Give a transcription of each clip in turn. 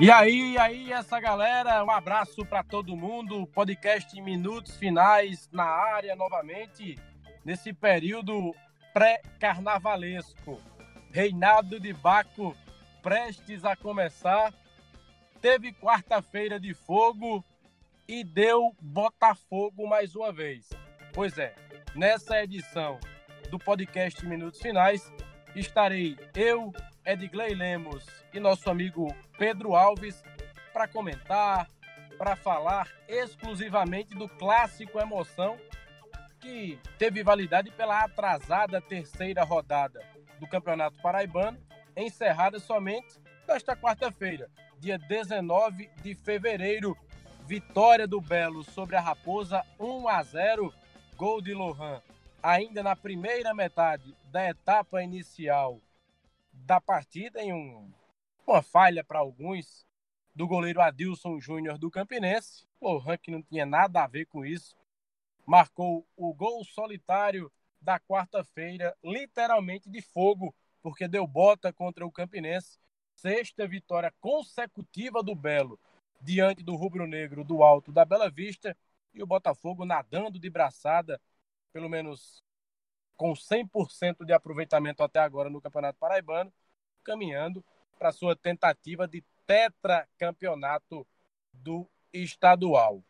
E aí, e aí, essa galera, um abraço para todo mundo. Podcast minutos finais na área novamente, nesse período pré-carnavalesco. Reinado de Baco prestes a começar. Teve quarta-feira de fogo e deu Botafogo mais uma vez. Pois é, nessa edição do podcast Minutos Finais, estarei eu, Edgley Lemos e nosso amigo Pedro Alves para comentar, para falar exclusivamente do clássico Emoção, que teve validade pela atrasada terceira rodada do Campeonato Paraibano, encerrada somente nesta quarta-feira, dia 19 de fevereiro. Vitória do Belo sobre a Raposa, 1 a 0, gol de Lohan. Ainda na primeira metade da etapa inicial da partida, em um, uma falha para alguns, do goleiro Adilson Júnior do Campinense. Lohan, que não tinha nada a ver com isso, marcou o gol solitário da quarta-feira, literalmente de fogo, porque deu bota contra o Campinense. Sexta vitória consecutiva do Belo diante do rubro-negro do alto da Bela Vista e o Botafogo nadando de braçada, pelo menos com 100% de aproveitamento até agora no Campeonato Paraibano, caminhando para sua tentativa de tetracampeonato do estadual.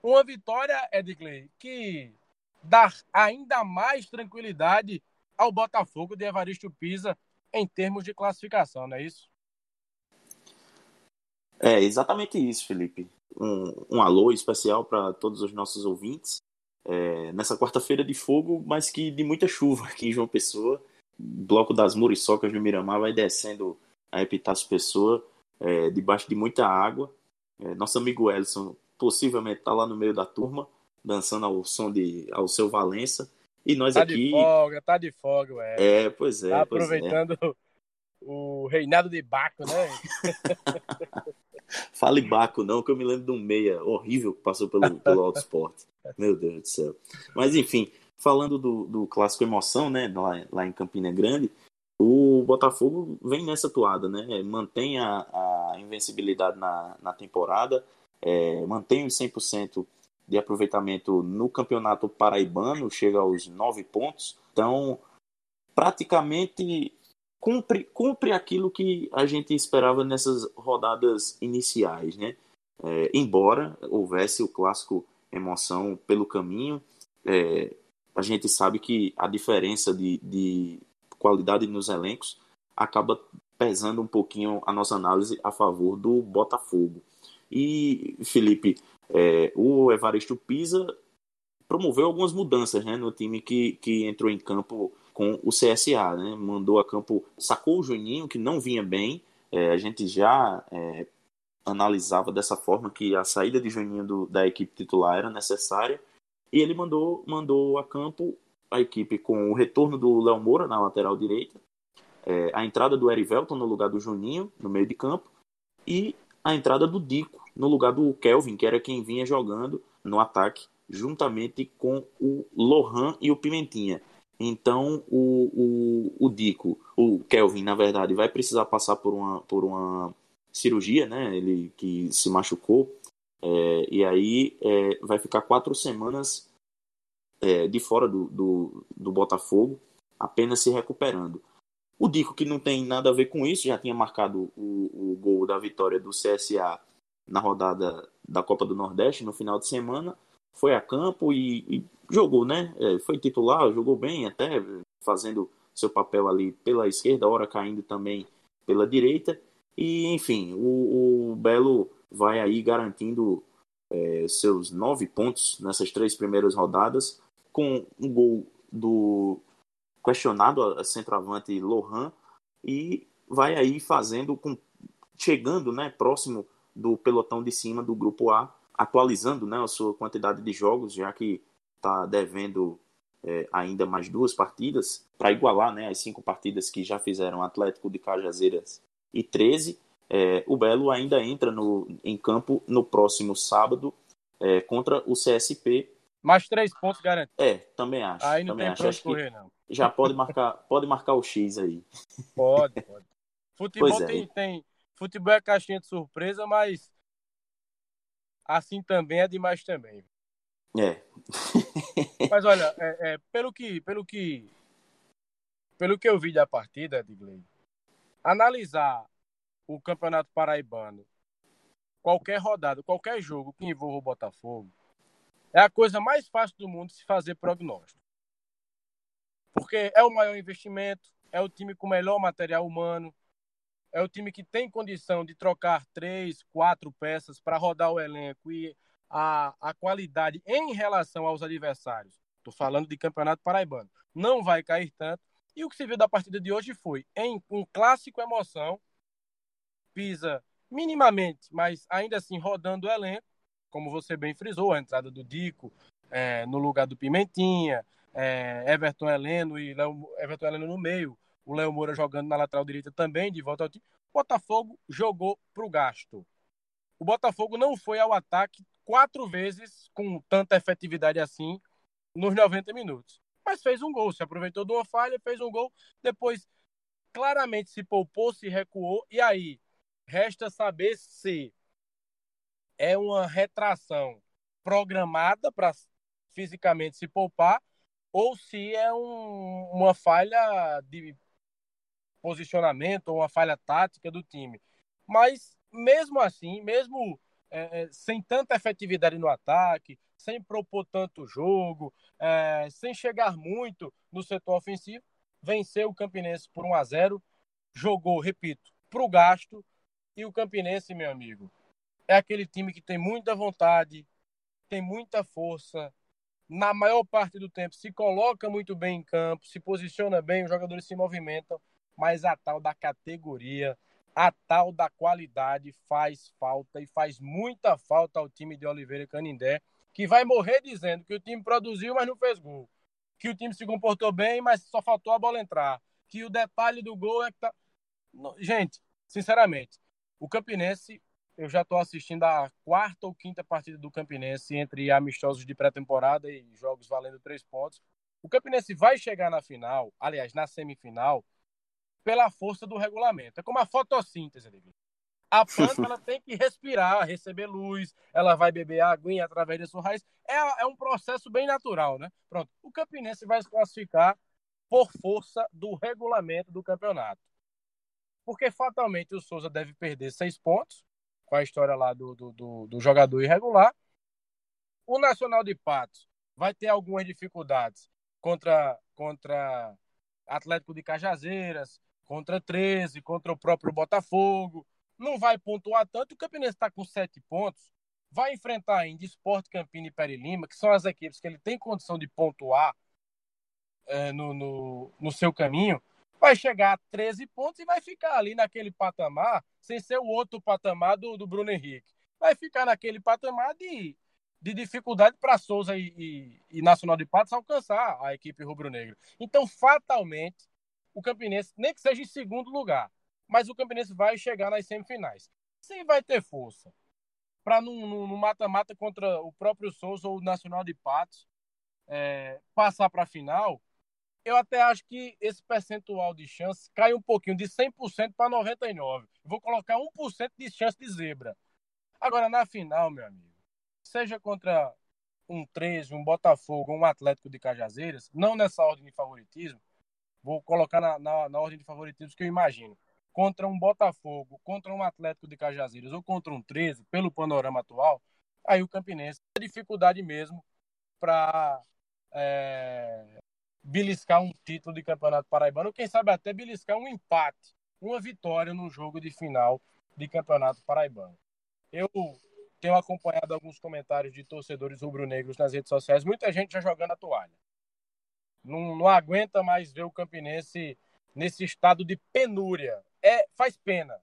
Uma vitória, Edgley, que dá ainda mais tranquilidade ao Botafogo de Evaristo Pisa em termos de classificação, não é isso? É exatamente isso, Felipe. Um, um alô especial para todos os nossos ouvintes é, nessa quarta-feira de fogo, mas que de muita chuva aqui em João Pessoa. Bloco das Muriçocas no Miramar vai descendo a Epitácio Pessoa, é, debaixo de muita água. É, nosso amigo Elson possivelmente está lá no meio da turma, dançando ao som de ao seu Valença. E nós tá aqui. de folga, tá de folga, ué. É, pois é. Tá pois é. aproveitando o reinado de Baco, né? Fale Baco, não, que eu me lembro de um meia horrível que passou pelo, pelo Auto Sport. Meu Deus do céu. Mas enfim, falando do, do clássico emoção, né? Lá, lá em Campina Grande, o Botafogo vem nessa toada, né? Mantém a, a invencibilidade na, na temporada, é, mantém os 100% de aproveitamento no campeonato paraibano, chega aos 9 pontos. Então, praticamente cumpre, cumpre aquilo que a gente esperava nessas rodadas iniciais, né? É, embora houvesse o clássico emoção pelo caminho, é, a gente sabe que a diferença de, de qualidade nos elencos acaba pesando um pouquinho a nossa análise a favor do Botafogo. E, Felipe, é, o Evaristo Pisa promoveu algumas mudanças né, no time que, que entrou em campo com o CSA, né? Mandou a campo, sacou o Juninho, que não vinha bem. É, a gente já é, analisava dessa forma que a saída de Juninho do, da equipe titular era necessária. E ele mandou, mandou a campo a equipe com o retorno do Léo Moura na lateral direita, é, a entrada do Erivelton no lugar do Juninho, no meio de campo, e a entrada do Dico no lugar do Kelvin, que era quem vinha jogando no ataque, juntamente com o Lohan e o Pimentinha. Então o, o, o Dico, o Kelvin, na verdade, vai precisar passar por uma, por uma cirurgia, né? Ele que se machucou. É, e aí é, vai ficar quatro semanas é, de fora do, do, do, Botafogo, apenas se recuperando. O Dico, que não tem nada a ver com isso, já tinha marcado o, o gol da vitória do CSA na rodada da Copa do Nordeste no final de semana, foi a campo e, e jogou, né? É, foi titular, jogou bem até, fazendo seu papel ali pela esquerda, hora caindo também pela direita. E, enfim, o, o Belo vai aí garantindo é, seus nove pontos nessas três primeiras rodadas, com um gol do questionado a centroavante Lohan, e vai aí fazendo, com, chegando né, próximo do pelotão de cima do grupo A, atualizando né, a sua quantidade de jogos, já que está devendo é, ainda mais duas partidas para igualar né, as cinco partidas que já fizeram Atlético de Cajazeiras e 13. É, o Belo ainda entra no, em campo no próximo sábado é, contra o CSP. Mais três pontos garantidos. É, também acho. Aí não também tem pra onde correr, não. Já pode marcar, pode marcar o X aí. Pode, pode. Futebol é. tem, tem, futebol é caixinha de surpresa, mas assim também é demais também. É. mas olha, é, é, pelo que pelo que pelo que eu vi da partida, Edgley, analisar o Campeonato Paraibano, qualquer rodada, qualquer jogo que envolva o Botafogo, é a coisa mais fácil do mundo se fazer prognóstico. Porque é o maior investimento, é o time com melhor material humano, é o time que tem condição de trocar três, quatro peças para rodar o elenco e a, a qualidade em relação aos adversários. Estou falando de campeonato paraibano. Não vai cair tanto. E o que se viu da partida de hoje foi em um clássico emoção. Pisa minimamente, mas ainda assim rodando o elenco, como você bem frisou, a entrada do Dico é, no lugar do Pimentinha, é, Everton Heleno e Leo, Everton Heleno no meio, o Léo Moura jogando na lateral direita também, de volta ao time. O Botafogo jogou para o gasto. O Botafogo não foi ao ataque quatro vezes com tanta efetividade assim nos 90 minutos. Mas fez um gol, se aproveitou de uma falha, fez um gol, depois claramente se poupou, se recuou, e aí resta saber se é uma retração programada para fisicamente se poupar ou se é um, uma falha de posicionamento ou uma falha tática do time. Mas mesmo assim, mesmo é, é, sem tanta efetividade no ataque, sem propor tanto jogo, é, sem chegar muito no setor ofensivo, venceu o Campinense por 1 a 0 jogou, repito, para o gasto. E o Campinense, meu amigo, é aquele time que tem muita vontade, tem muita força, na maior parte do tempo se coloca muito bem em campo, se posiciona bem, os jogadores se movimentam, mas a tal da categoria, a tal da qualidade faz falta e faz muita falta ao time de Oliveira Canindé, que vai morrer dizendo que o time produziu, mas não fez gol. Que o time se comportou bem, mas só faltou a bola entrar. Que o detalhe do gol é que tá. Gente, sinceramente, o Campinense eu já estou assistindo a quarta ou quinta partida do Campinense entre amistosos de pré-temporada e jogos valendo três pontos. O Campinense vai chegar na final, aliás, na semifinal, pela força do regulamento. É como a fotossíntese. A planta ela tem que respirar, receber luz, ela vai beber aguinha através da sua raiz. É, é um processo bem natural, né? Pronto. O Campinense vai se classificar por força do regulamento do campeonato. Porque fatalmente o Souza deve perder seis pontos, com a história lá do, do, do, do jogador irregular. O Nacional de Patos vai ter algumas dificuldades contra, contra Atlético de Cajazeiras, contra 13, contra o próprio Botafogo. Não vai pontuar tanto. O Campinense está com sete pontos. Vai enfrentar ainda Esporte Campina e Peri Lima, que são as equipes que ele tem condição de pontuar é, no, no, no seu caminho vai chegar a 13 pontos e vai ficar ali naquele patamar, sem ser o outro patamar do, do Bruno Henrique. Vai ficar naquele patamar de, de dificuldade para Souza e, e, e, Nacional de Patos alcançar a equipe rubro-negra. Então, fatalmente, o Campinense, nem que seja em segundo lugar, mas o Campinense vai chegar nas semifinais. Sim, vai ter força para no mata-mata contra o próprio Souza ou o Nacional de Patos é, passar para a final, eu até acho que esse percentual de chance cai um pouquinho, de 100% para 99%. Vou colocar 1% de chance de zebra. Agora, na final, meu amigo, seja contra um 13, um Botafogo, um Atlético de Cajazeiras, não nessa ordem de favoritismo, vou colocar na, na, na ordem de favoritismo que eu imagino. Contra um Botafogo, contra um Atlético de Cajazeiras ou contra um 13, pelo panorama atual, aí o Campinense tem dificuldade mesmo para é, beliscar um título de campeonato paraibano, ou quem sabe até beliscar um empate, uma vitória no jogo de final de campeonato paraibano. Eu tenho acompanhado alguns comentários de torcedores rubro-negros nas redes sociais, muita gente já jogando a toalha. Não, não aguenta mais ver o Campinense nesse estado de penúria. É, faz pena,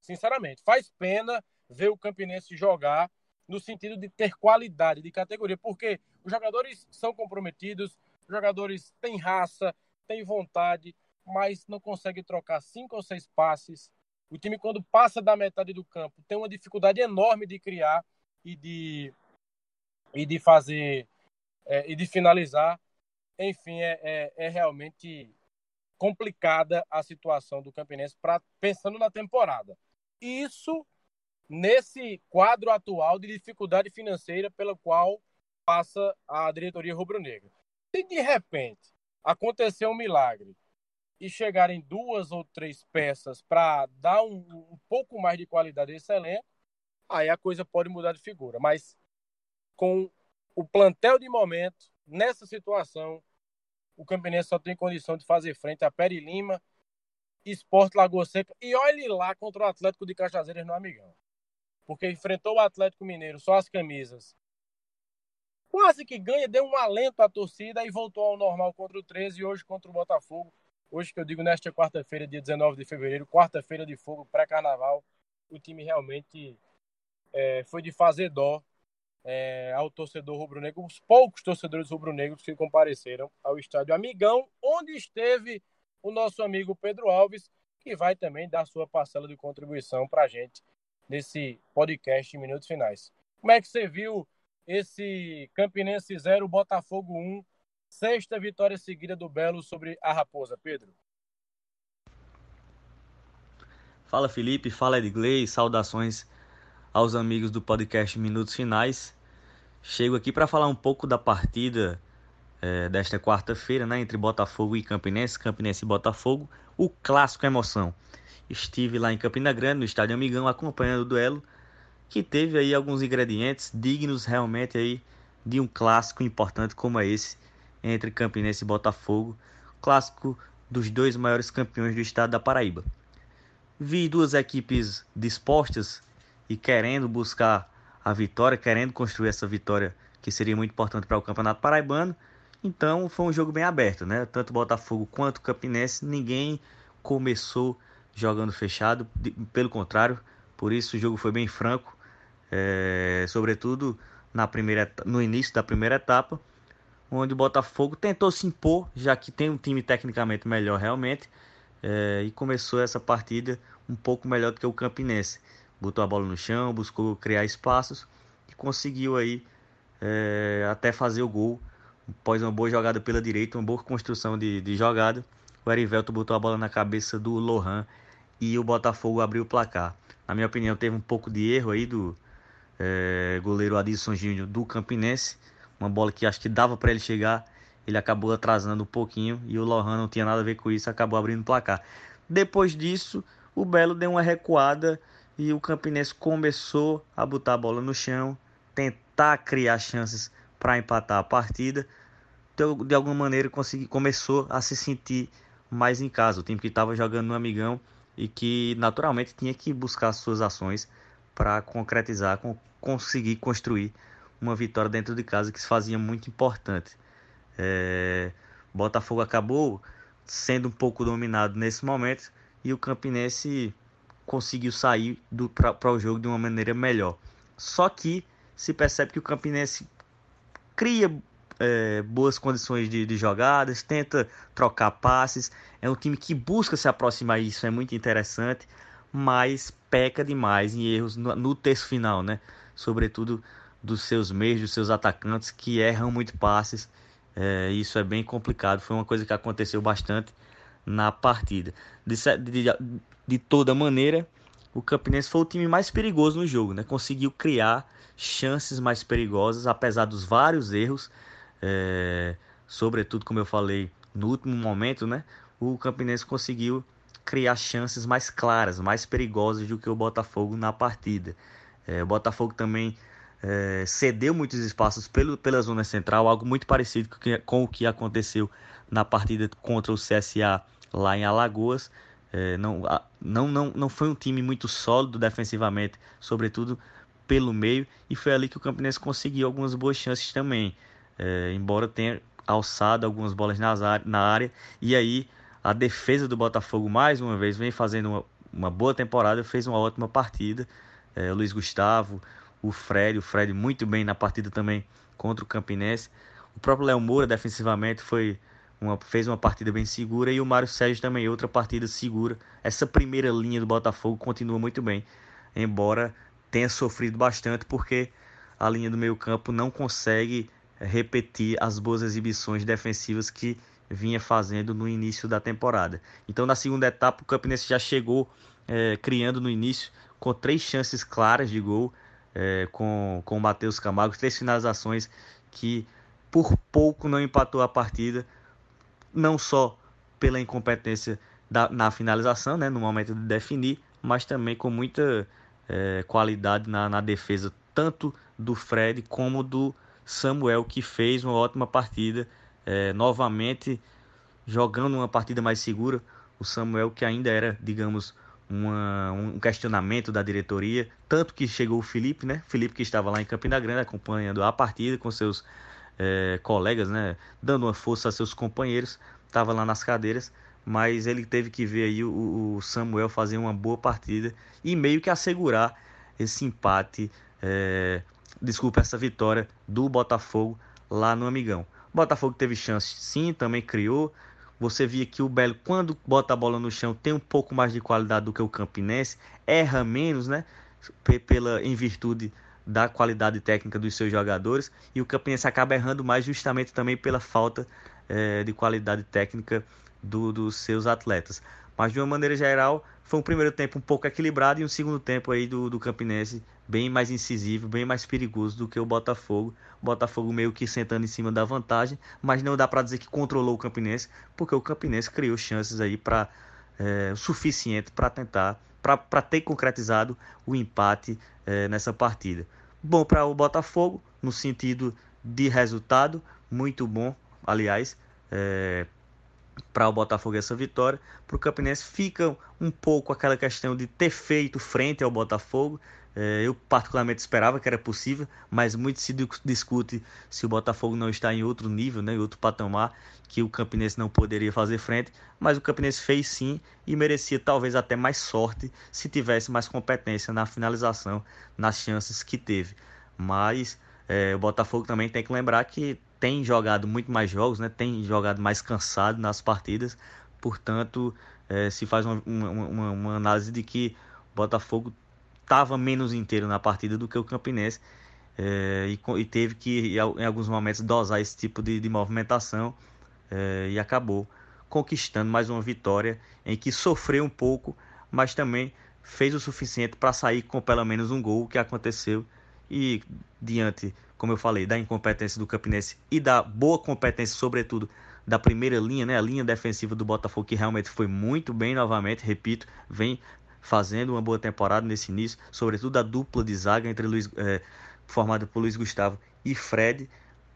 sinceramente, faz pena ver o Campinense jogar no sentido de ter qualidade, de categoria, porque os jogadores são comprometidos, os jogadores têm raça, têm vontade, mas não conseguem trocar cinco ou seis passes. O time, quando passa da metade do campo, tem uma dificuldade enorme de criar e de, e de fazer é, e de finalizar. Enfim, é, é, é, realmente complicada a situação do Campinense pra, pensando na temporada. Isso nesse quadro atual de dificuldade financeira pela qual passa a diretoria rubro-negra. Se de repente acontecer um milagre e chegarem duas ou três peças para dar um, um, pouco mais de qualidade a esse elenco, aí a coisa pode mudar de figura. Mas com o plantel de momento, nessa situação, o Campinense só tem condição de fazer frente a Peri Lima, Esporte Lagoa Seca e olhe lá contra o Atlético de Cajazeiras no Amigão. Porque enfrentou o Atlético Mineiro só as camisas. Quase que ganha, deu um alento à torcida e voltou ao normal contra o 13 e hoje contra o Botafogo. Hoje que eu digo nesta quarta-feira, dia 19 de fevereiro, quarta-feira de fogo, pré-carnaval, o time realmente é, foi de fazer dó é, ao torcedor rubro-negro, os poucos torcedores rubro-negros que compareceram ao estádio Amigão, onde esteve o nosso amigo Pedro Alves, que vai também dar sua parcela de contribuição para a gente nesse podcast em minutos finais. Como é que você viu esse Campinense 0, Botafogo 1, sexta vitória seguida do Belo sobre a Raposa, Pedro? Fala Felipe, fala Edgley, saudações aos amigos do podcast Minutos Finais. Chego aqui para falar um pouco da partida é, desta quarta-feira, né, entre Botafogo e Campinense, Campinense e Botafogo, o clássico emoção. Estive lá em Campina Grande, no estádio Amigão, acompanhando o duelo, que teve aí alguns ingredientes dignos realmente aí de um clássico importante como é esse entre Campinense e Botafogo, clássico dos dois maiores campeões do estado da Paraíba. Vi duas equipes dispostas e querendo buscar a vitória, querendo construir essa vitória que seria muito importante para o Campeonato Paraibano. Então foi um jogo bem aberto, né? Tanto Botafogo quanto Campinense, ninguém começou jogando fechado, pelo contrário, por isso o jogo foi bem franco, é, sobretudo na primeira, no início da primeira etapa, onde o Botafogo tentou se impor, já que tem um time tecnicamente melhor realmente, é, e começou essa partida um pouco melhor do que o Campinense botou a bola no chão, buscou criar espaços e conseguiu aí é, até fazer o gol. Após uma boa jogada pela direita, uma boa construção de, de jogada, o Erivelto botou a bola na cabeça do Lohan e o Botafogo abriu o placar. Na minha opinião, teve um pouco de erro aí do é, goleiro Adilson Júnior do Campinense. Uma bola que acho que dava para ele chegar, ele acabou atrasando um pouquinho e o Lohan não tinha nada a ver com isso, acabou abrindo o placar. Depois disso, o Belo deu uma recuada e o Campinense começou a botar a bola no chão, tentar criar chances para empatar a partida. De alguma maneira consegui, começou a se sentir mais em casa. O time que estava jogando no Amigão e que naturalmente tinha que buscar suas ações para concretizar, conseguir construir uma vitória dentro de casa que se fazia muito importante. É, Botafogo acabou sendo um pouco dominado nesse momento e o Campinense conseguiu sair para o jogo de uma maneira melhor. Só que se percebe que o Campinense cria é, boas condições de, de, jogadas, tenta trocar passes. É um time que busca se aproximar, isso é muito interessante, mas peca demais em erros no, no terço final, né? Sobretudo dos seus meios, dos seus atacantes que erram muito passes. É, isso é bem complicado. Foi uma coisa que aconteceu bastante na partida. De, de, de toda maneira, o Campinense foi o time mais perigoso no jogo, né? Conseguiu criar chances mais perigosas, apesar dos vários erros, é... sobretudo, como eu falei, no último momento, né? O Campinense conseguiu criar chances mais claras, mais perigosas do que o Botafogo na partida. É, o Botafogo também é, cedeu muitos espaços pelo, pela zona central, algo muito parecido com, com o que aconteceu na partida contra o CSA lá em Alagoas. É, não, não, não, não foi um time muito sólido defensivamente, sobretudo pelo meio, e foi ali que o Campinense conseguiu algumas boas chances também, é, embora tenha alçado algumas bolas nas, na área, e aí a defesa do Botafogo mais uma vez vem fazendo uma, uma boa temporada, fez uma ótima partida, é, Luiz Gustavo, o Fred, o Fred muito bem na partida também contra o Campinense, o próprio Léo Moura defensivamente foi uma, fez uma partida bem segura e o Mário Sérgio também outra partida segura. Essa primeira linha do Botafogo continua muito bem, embora tenha sofrido bastante porque a linha do meio campo não consegue repetir as boas exibições defensivas que vinha fazendo no início da temporada. Então na segunda etapa o Campinense já chegou é, criando no início com três chances claras de gol é, com, com o Matheus Camargo, três finalizações que por pouco não empatou a partida, não só pela incompetência da, na finalização, né, no momento de definir, mas também com muita é, qualidade na, na defesa, tanto do Fred como do Samuel, que fez uma ótima partida, é, novamente jogando uma partida mais segura. O Samuel, que ainda era, digamos, uma, um questionamento da diretoria, tanto que chegou o Felipe, né? Felipe que estava lá em Campina Grande acompanhando a partida com seus é, colegas, né? Dando uma força a seus companheiros, estava lá nas cadeiras, mas ele teve que ver aí o, o, Samuel fazer uma boa partida e meio que assegurar esse empate, é, desculpa, essa vitória do Botafogo lá no Amigão. O Botafogo teve chance, sim, também criou, você via que o Belo, quando bota a bola no chão, tem um pouco mais de qualidade do que o Campinense, erra menos, né? Pela, em virtude da qualidade técnica dos seus jogadores, e o Campinense acaba errando mais justamente também pela falta é, de qualidade técnica do, dos seus atletas. Mas de uma maneira geral, foi um primeiro tempo um pouco equilibrado e um segundo tempo aí do, do Campinense bem mais incisivo, bem mais perigoso do que o Botafogo. O Botafogo meio que sentando em cima da vantagem, mas não dá para dizer que controlou o Campinense, porque o Campinense criou chances aí para é, o suficiente para tentar, para ter concretizado o empate é, nessa partida. Bom para o Botafogo, no sentido de resultado, muito bom, aliás, é, para o Botafogo essa vitória. Para o Campinense fica um pouco aquela questão de ter feito frente ao Botafogo, eu particularmente esperava que era possível, mas muito se discute se o Botafogo não está em outro nível, né, em outro patamar, que o Campinense não poderia fazer frente, mas o Campinense fez sim e merecia talvez até mais sorte se tivesse mais competência na finalização, nas chances que teve. Mas é, o Botafogo também tem que lembrar que tem jogado muito mais jogos, né, tem jogado mais cansado nas partidas, portanto é, se faz uma, uma, uma análise de que o Botafogo estava menos inteiro na partida do que o Campinense é, e, e, teve que, em alguns momentos, dosar esse tipo de, de movimentação é, e acabou conquistando mais uma vitória em que sofreu um pouco, mas também fez o suficiente para sair com pelo menos um gol que aconteceu. E diante, como eu falei, da incompetência do Campinense e da boa competência, sobretudo da primeira linha, né, a linha defensiva do Botafogo que realmente foi muito bem novamente, repito, vem fazendo uma boa temporada nesse início, sobretudo a dupla de zaga entre Luiz, é, formada por Luiz Gustavo e Fred.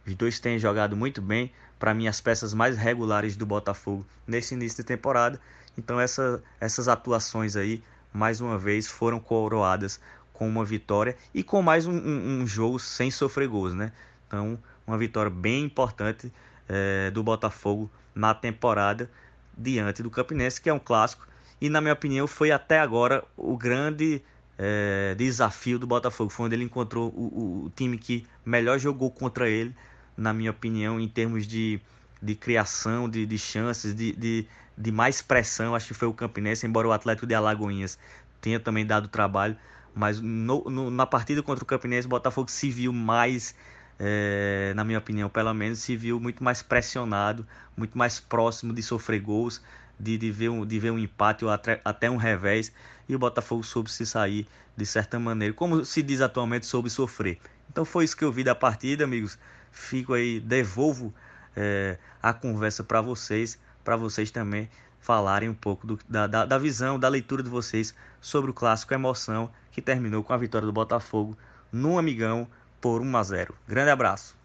Os dois têm jogado muito bem, para mim as peças mais regulares do Botafogo nesse início de temporada. Então essa, essas atuações aí, mais uma vez, foram coroadas com uma vitória e com mais um, um, um jogo sem sofrer gols, né? Então uma vitória bem importante é, do Botafogo na temporada diante do Campinense, que é um clássico e, na minha opinião, foi até agora o grande é, desafio do Botafogo. Foi onde ele encontrou o, o, time que melhor jogou contra ele, na minha opinião, em termos de, de criação, de, de chances, de, de, de mais pressão. Acho que foi o Campinense, embora o Atlético de Alagoinhas tenha também dado trabalho. Mas no, no, na partida contra o Campinense, o Botafogo se viu mais, é, na minha opinião, pelo menos, se viu muito mais pressionado, muito mais próximo de sofrer gols de, de, ver, um, de ver um empate ou até, até um revés e o Botafogo soube se sair de certa maneira, como se diz atualmente, soube sofrer. Então foi isso que eu vi da partida, amigos. Fico aí, devolvo é, a conversa para vocês, para vocês também falarem um pouco do, da, da, da visão, da leitura de vocês sobre o clássico Emoção, que terminou com a vitória do Botafogo no Amigão por 1 a 0. Grande abraço.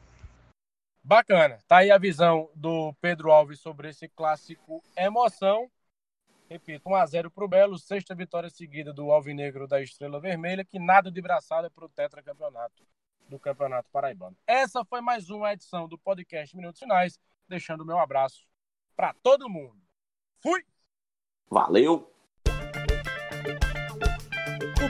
Bacana. Tá aí a visão do Pedro Alves sobre esse clássico emoção. Repito, 1x0 para o Belo, sexta vitória seguida do Alvinegro da Estrela Vermelha, que nada de braçada para o tetracampeonato do Campeonato Paraibano. Essa foi mais uma edição do podcast Minutos Finais, deixando o meu abraço para todo mundo. Fui! Valeu!